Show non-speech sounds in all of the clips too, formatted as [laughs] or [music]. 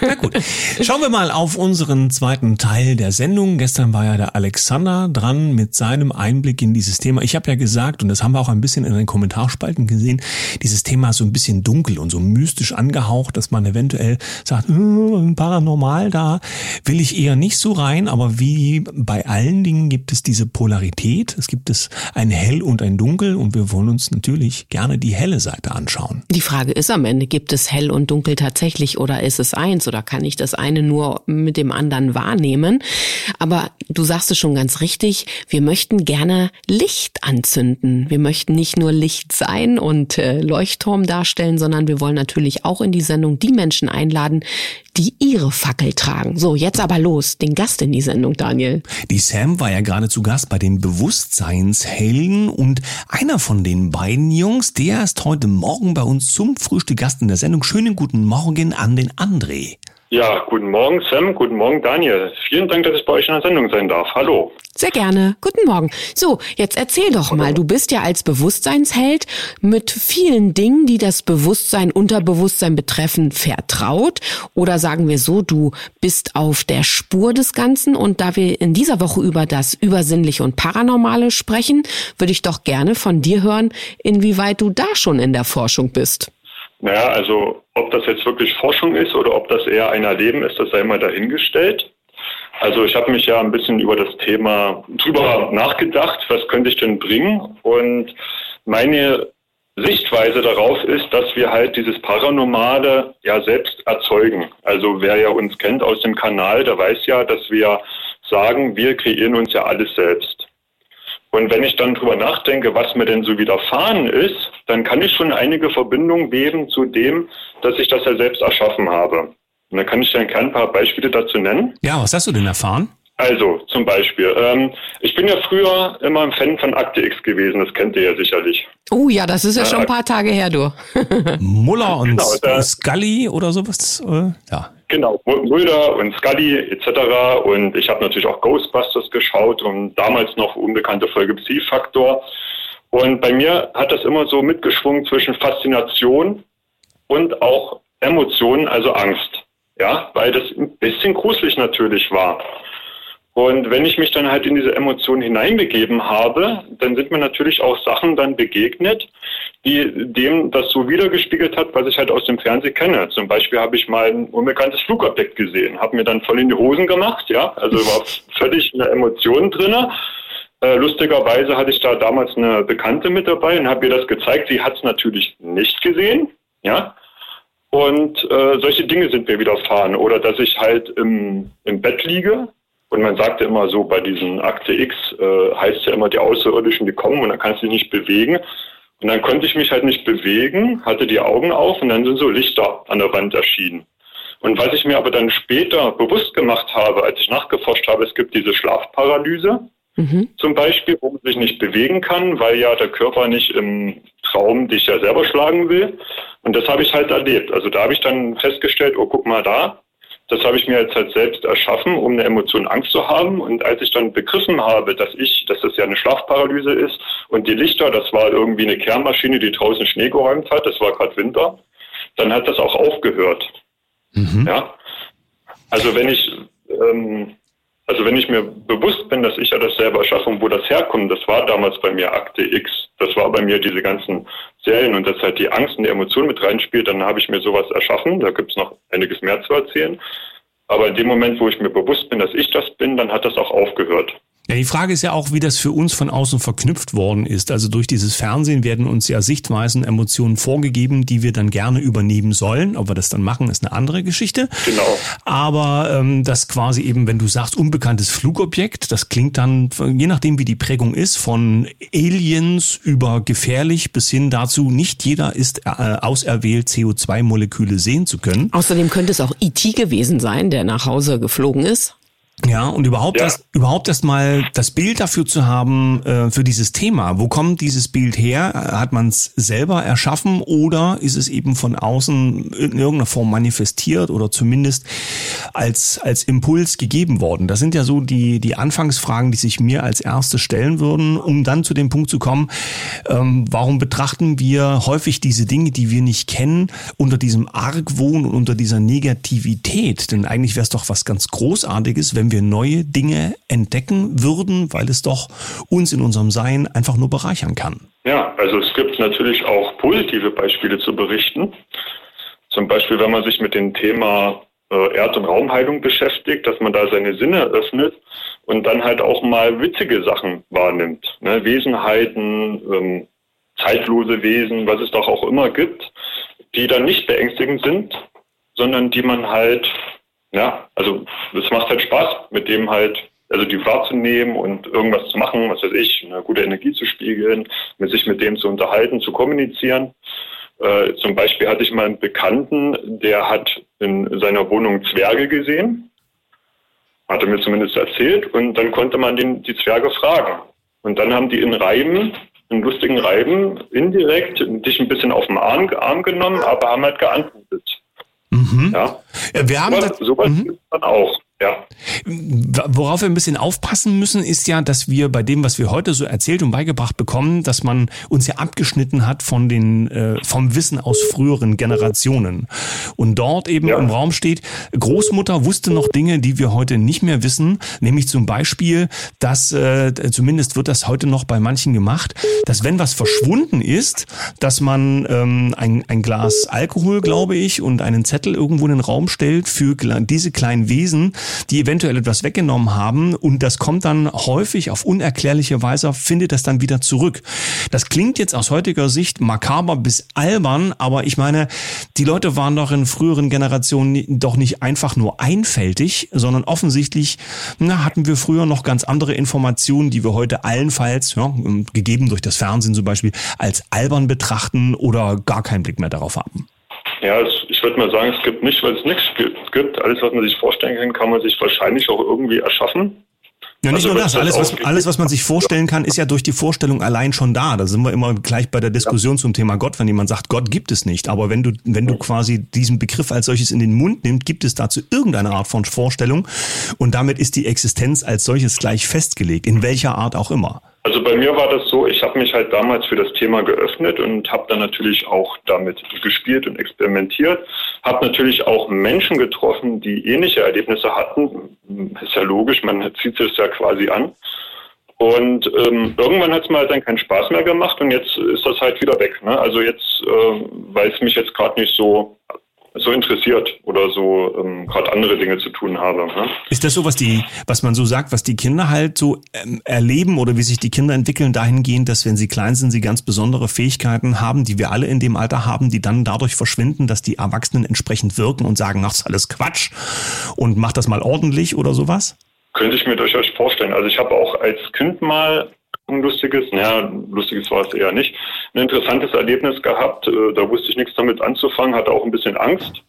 Na gut. Schauen wir mal auf unseren zweiten Teil der Sendung. Gestern war ja der Alexander dran mit seinem Einblick in dieses Thema. Ich habe ja gesagt, und das haben wir auch ein bisschen in den Kommentarspalten gesehen, dieses Thema ist so ein bisschen dunkel und so mystisch angehaucht, dass man eventuell sagt, hm, paranormal, da will ich eher nicht so rein. Aber wie bei allen Dingen gibt es diese Polarität. Es gibt es ein Hell und ein Dunkel und wir wollen uns natürlich gerne die helle Seite anschauen. Die Frage ist am Ende, gibt es Hell und Dunkel tatsächlich oder ist es eins oder kann ich das eine nur mit dem anderen wahrnehmen? Aber du sagst es schon ganz richtig, wir möchten gerne Licht anzünden. Wir möchten nicht nur Licht sein und äh, Leuchtturm darstellen, sondern wir wollen natürlich auch in die Sendung die Menschen einladen, die ihre Fackel tragen. So, jetzt aber los, den Gast in die Sendung, Daniel. Die Sam war ja gerade zu Gast bei den Bewusstseinshelden und einer von den beiden Jungs, der ist heute Morgen bei uns zum Frühstück Gast in der Sendung. Schönen guten Morgen an den André. Ja, guten Morgen Sam, guten Morgen Daniel. Vielen Dank, dass ich bei euch in der Sendung sein darf. Hallo. Sehr gerne. Guten Morgen. So, jetzt erzähl doch mal, du bist ja als Bewusstseinsheld mit vielen Dingen, die das Bewusstsein, Unterbewusstsein betreffen, vertraut. Oder sagen wir so, du bist auf der Spur des Ganzen. Und da wir in dieser Woche über das Übersinnliche und Paranormale sprechen, würde ich doch gerne von dir hören, inwieweit du da schon in der Forschung bist. Naja, also ob das jetzt wirklich Forschung ist oder ob das eher ein Erleben ist, das sei mal dahingestellt. Also ich habe mich ja ein bisschen über das Thema drüber nachgedacht, was könnte ich denn bringen? Und meine Sichtweise darauf ist, dass wir halt dieses Paranormale ja selbst erzeugen. Also wer ja uns kennt aus dem Kanal, der weiß ja, dass wir sagen, wir kreieren uns ja alles selbst. Und wenn ich dann drüber nachdenke, was mir denn so widerfahren ist, dann kann ich schon einige Verbindungen weben zu dem, dass ich das ja selbst erschaffen habe. Und dann kann ich dir ein paar Beispiele dazu nennen. Ja, was hast du denn erfahren? Also, zum Beispiel, ähm, ich bin ja früher immer ein Fan von Akte X gewesen, das kennt ihr ja sicherlich. Oh ja, das ist ja, ja schon ein paar Tage her, du. [laughs] Muller und genau, da, Scully oder sowas, äh, ja. Genau, Mulder und Scully etc. Und ich habe natürlich auch Ghostbusters geschaut und damals noch unbekannte Folge Psi-Faktor. Und bei mir hat das immer so mitgeschwungen zwischen Faszination und auch Emotionen, also Angst. Ja, weil das ein bisschen gruselig natürlich war. Und wenn ich mich dann halt in diese Emotionen hineinbegeben habe, dann sind mir natürlich auch Sachen dann begegnet, die dem das so wiedergespiegelt hat, was ich halt aus dem Fernsehen kenne. Zum Beispiel habe ich mal ein unbekanntes Flugobjekt gesehen, habe mir dann voll in die Hosen gemacht, ja, also war [laughs] völlig eine Emotion drinne. Äh, lustigerweise hatte ich da damals eine Bekannte mit dabei und habe ihr das gezeigt. Sie hat es natürlich nicht gesehen, ja. Und äh, solche Dinge sind mir widerfahren. Oder dass ich halt im, im Bett liege und man sagte immer so, bei diesen Akte X äh, heißt ja immer, die Außerirdischen, die kommen und dann kannst du dich nicht bewegen. Und dann konnte ich mich halt nicht bewegen, hatte die Augen auf und dann sind so Lichter an der Wand erschienen. Und was ich mir aber dann später bewusst gemacht habe, als ich nachgeforscht habe, es gibt diese Schlafparalyse mhm. zum Beispiel, wo man sich nicht bewegen kann, weil ja der Körper nicht im Traum dich ja selber schlagen will. Und das habe ich halt erlebt. Also da habe ich dann festgestellt, oh guck mal da, das habe ich mir jetzt halt selbst erschaffen, um eine Emotion Angst zu haben. Und als ich dann begriffen habe, dass ich, dass das ja eine Schlafparalyse ist und die Lichter, das war irgendwie eine Kehrmaschine, die draußen Schnee geräumt hat, das war gerade Winter, dann hat das auch aufgehört. Mhm. Ja. Also wenn ich ähm, also wenn ich mir bewusst bin, dass ich ja das selber schaffe und wo das herkommt, das war damals bei mir Akte X, das war bei mir diese ganzen Serien und dass halt die Angst und die Emotion mit reinspielt, dann habe ich mir sowas erschaffen. Da gibt es noch einiges mehr zu erzählen. Aber in dem Moment, wo ich mir bewusst bin, dass ich das bin, dann hat das auch aufgehört. Ja, die Frage ist ja auch, wie das für uns von außen verknüpft worden ist. Also durch dieses Fernsehen werden uns ja Sichtweisen, Emotionen vorgegeben, die wir dann gerne übernehmen sollen. Ob wir das dann machen, ist eine andere Geschichte. Genau. Aber ähm, das quasi eben, wenn du sagst, unbekanntes Flugobjekt, das klingt dann, je nachdem wie die Prägung ist, von Aliens über gefährlich bis hin dazu, nicht jeder ist äh, auserwählt, CO2-Moleküle sehen zu können. Außerdem könnte es auch IT e gewesen sein, der nach Hause geflogen ist. Ja, und überhaupt ja. erst überhaupt erst mal das Bild dafür zu haben äh, für dieses Thema. Wo kommt dieses Bild her? Hat man es selber erschaffen oder ist es eben von außen in irgendeiner Form manifestiert oder zumindest als als Impuls gegeben worden? Das sind ja so die die Anfangsfragen, die sich mir als erste stellen würden, um dann zu dem Punkt zu kommen, ähm, warum betrachten wir häufig diese Dinge, die wir nicht kennen, unter diesem Argwohn und unter dieser Negativität? Denn eigentlich wäre es doch was ganz Großartiges, wenn wir neue Dinge entdecken würden, weil es doch uns in unserem Sein einfach nur bereichern kann. Ja, also es gibt natürlich auch positive Beispiele zu berichten. Zum Beispiel, wenn man sich mit dem Thema äh, Erd- und Raumheilung beschäftigt, dass man da seine Sinne öffnet und dann halt auch mal witzige Sachen wahrnimmt. Ne? Wesenheiten, ähm, zeitlose Wesen, was es doch auch immer gibt, die dann nicht beängstigend sind, sondern die man halt ja, also es macht halt Spaß, mit dem halt, also die wahrzunehmen und irgendwas zu machen, was weiß ich, eine gute Energie zu spiegeln, mit sich mit dem zu unterhalten, zu kommunizieren. Äh, zum Beispiel hatte ich mal einen Bekannten, der hat in seiner Wohnung Zwerge gesehen, hatte mir zumindest erzählt, und dann konnte man den, die Zwerge fragen. Und dann haben die in Reiben, in lustigen Reiben, indirekt dich ein bisschen auf den Arm, Arm genommen, aber haben halt geantwortet. Mhm. Ja. Wir haben sowas, sowas mhm. dann auch. Ja. Worauf wir ein bisschen aufpassen müssen, ist ja, dass wir bei dem, was wir heute so erzählt und beigebracht bekommen, dass man uns ja abgeschnitten hat von den äh, vom Wissen aus früheren Generationen. Und dort eben ja. im Raum steht, Großmutter wusste noch Dinge, die wir heute nicht mehr wissen, nämlich zum Beispiel, dass äh, zumindest wird das heute noch bei manchen gemacht, dass wenn was verschwunden ist, dass man ähm, ein, ein Glas Alkohol, glaube ich, und einen Zettel irgendwo in den Raum stellt für diese kleinen Wesen, die eventuell etwas weggenommen haben und das kommt dann häufig auf unerklärliche Weise, findet das dann wieder zurück. Das klingt jetzt aus heutiger Sicht makaber bis albern, aber ich meine, die Leute waren doch in früheren Generationen doch nicht einfach nur einfältig, sondern offensichtlich na, hatten wir früher noch ganz andere Informationen, die wir heute allenfalls, ja, gegeben durch das Fernsehen zum Beispiel, als albern betrachten oder gar keinen Blick mehr darauf haben. Ja, ich würde mal sagen, es gibt nicht, weil es nichts gibt. Alles, was man sich vorstellen kann, kann man sich wahrscheinlich auch irgendwie erschaffen. Ja, nicht also, nur das. Alles was, alles, was man sich vorstellen kann, ist ja durch die Vorstellung allein schon da. Da sind wir immer gleich bei der Diskussion ja. zum Thema Gott, wenn jemand sagt, Gott gibt es nicht. Aber wenn du, wenn du quasi diesen Begriff als solches in den Mund nimmst, gibt es dazu irgendeine Art von Vorstellung. Und damit ist die Existenz als solches gleich festgelegt, in welcher Art auch immer. Also bei mir war das so, ich mich halt damals für das Thema geöffnet und habe dann natürlich auch damit gespielt und experimentiert. Habe natürlich auch Menschen getroffen, die ähnliche Erlebnisse hatten. Ist ja logisch, man zieht sich ja quasi an. Und ähm, irgendwann hat es mir halt dann keinen Spaß mehr gemacht und jetzt ist das halt wieder weg. Ne? Also jetzt, äh, weil es mich jetzt gerade nicht so so interessiert oder so ähm, gerade andere Dinge zu tun habe. Ne? Ist das so, was die, was man so sagt, was die Kinder halt so ähm, erleben oder wie sich die Kinder entwickeln dahingehend, dass wenn sie klein sind, sie ganz besondere Fähigkeiten haben, die wir alle in dem Alter haben, die dann dadurch verschwinden, dass die Erwachsenen entsprechend wirken und sagen, ach, ist alles Quatsch und mach das mal ordentlich oder sowas? Könnte ich mir durchaus vorstellen. Also ich habe auch als Kind mal ein lustiges, naja, lustiges war es eher nicht, ein interessantes Erlebnis gehabt. Äh, da wusste ich nichts damit anzufangen, hatte auch ein bisschen Angst.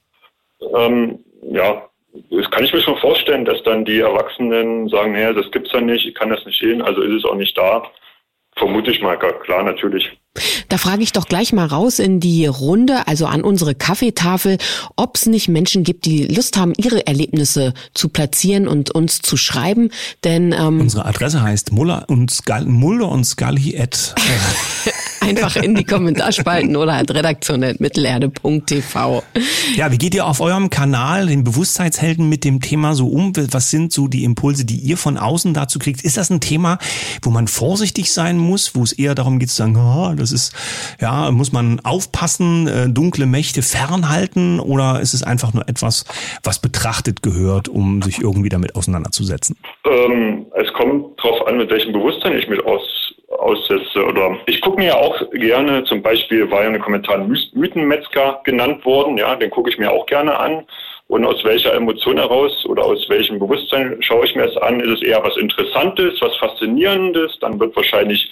Ähm, ja, das kann ich mir schon vorstellen, dass dann die Erwachsenen sagen, naja, das gibt's ja nicht, ich kann das nicht sehen, also ist es auch nicht da. Vermute ich mal, klar, natürlich. Da frage ich doch gleich mal raus in die Runde, also an unsere Kaffeetafel, ob es nicht Menschen gibt, die Lust haben, ihre Erlebnisse zu platzieren und uns zu schreiben. Denn ähm, unsere Adresse heißt Muller und Skal Mulder und Scully at [laughs] einfach in die Kommentarspalten oder halt redaktion.mittelerde.tv. Ja, wie geht ihr auf eurem Kanal, den Bewusstseinshelden, mit dem Thema so um? Was sind so die Impulse, die ihr von außen dazu kriegt? Ist das ein Thema, wo man vorsichtig sein muss, wo es eher darum geht zu sagen, oh, das ist, ja, muss man aufpassen, äh, dunkle Mächte fernhalten oder ist es einfach nur etwas, was betrachtet gehört, um sich irgendwie damit auseinanderzusetzen? Ähm, es kommt darauf an, mit welchem Bewusstsein ich mich aus, aussetze. Oder ich gucke mir auch gerne, zum Beispiel war ja in den Kommentaren Mythenmetzger genannt worden, ja, den gucke ich mir auch gerne an. Und aus welcher Emotion heraus oder aus welchem Bewusstsein schaue ich mir es an? Ist es eher was Interessantes, was Faszinierendes? Dann wird wahrscheinlich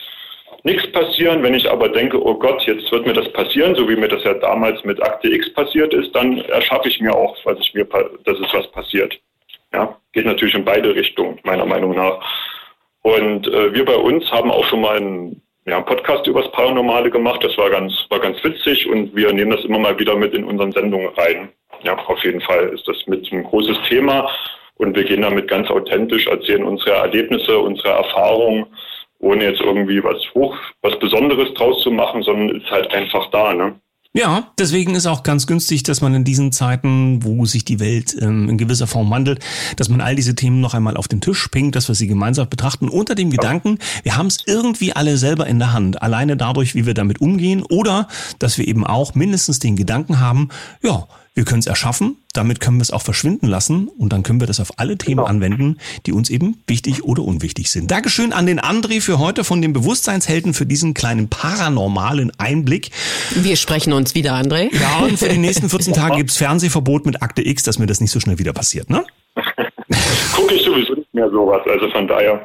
nichts passieren. Wenn ich aber denke, oh Gott, jetzt wird mir das passieren, so wie mir das ja damals mit Akte X passiert ist, dann erschaffe ich mir auch, was ich mir, dass es was passiert. Ja, geht natürlich in beide Richtungen, meiner Meinung nach. Und äh, wir bei uns haben auch schon mal einen ja, Podcast übers Paranormale gemacht. Das war ganz, war ganz witzig und wir nehmen das immer mal wieder mit in unseren Sendungen rein. Ja, auf jeden Fall ist das mit ein großes Thema und wir gehen damit ganz authentisch, erzählen unsere Erlebnisse, unsere Erfahrungen ohne jetzt irgendwie was hoch, was Besonderes draus zu machen, sondern ist halt einfach da, ne? Ja, deswegen ist auch ganz günstig, dass man in diesen Zeiten, wo sich die Welt ähm, in gewisser Form wandelt, dass man all diese Themen noch einmal auf den Tisch bringt, dass wir sie gemeinsam betrachten, unter dem Gedanken, wir haben es irgendwie alle selber in der Hand, alleine dadurch, wie wir damit umgehen, oder dass wir eben auch mindestens den Gedanken haben, ja, wir können es erschaffen, damit können wir es auch verschwinden lassen und dann können wir das auf alle Themen genau. anwenden, die uns eben wichtig oder unwichtig sind. Dankeschön an den André für heute von den Bewusstseinshelden für diesen kleinen paranormalen Einblick. Wir sprechen uns wieder, André. Ja, und für die nächsten 14 Tage gibt's Fernsehverbot mit Akte X, dass mir das nicht so schnell wieder passiert, ne? [laughs] Gucke ich sowieso nicht mehr sowas, also von daher.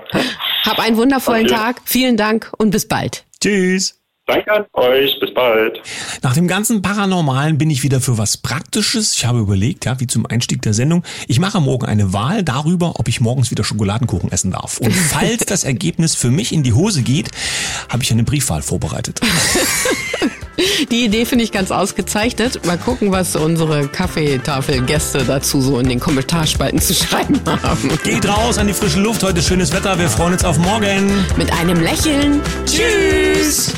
Hab einen wundervollen okay. Tag, vielen Dank und bis bald. Tschüss. Danke an euch. Bis bald. Nach dem ganzen Paranormalen bin ich wieder für was Praktisches. Ich habe überlegt, ja, wie zum Einstieg der Sendung. Ich mache morgen eine Wahl darüber, ob ich morgens wieder Schokoladenkuchen essen darf. Und [laughs] falls das Ergebnis für mich in die Hose geht, habe ich eine Briefwahl vorbereitet. [laughs] Die Idee finde ich ganz ausgezeichnet. Mal gucken, was unsere Kaffeetafelgäste dazu so in den Kommentarspalten zu schreiben haben. Geht raus an die frische Luft. Heute schönes Wetter. Wir freuen uns auf morgen. Mit einem Lächeln. Tschüss.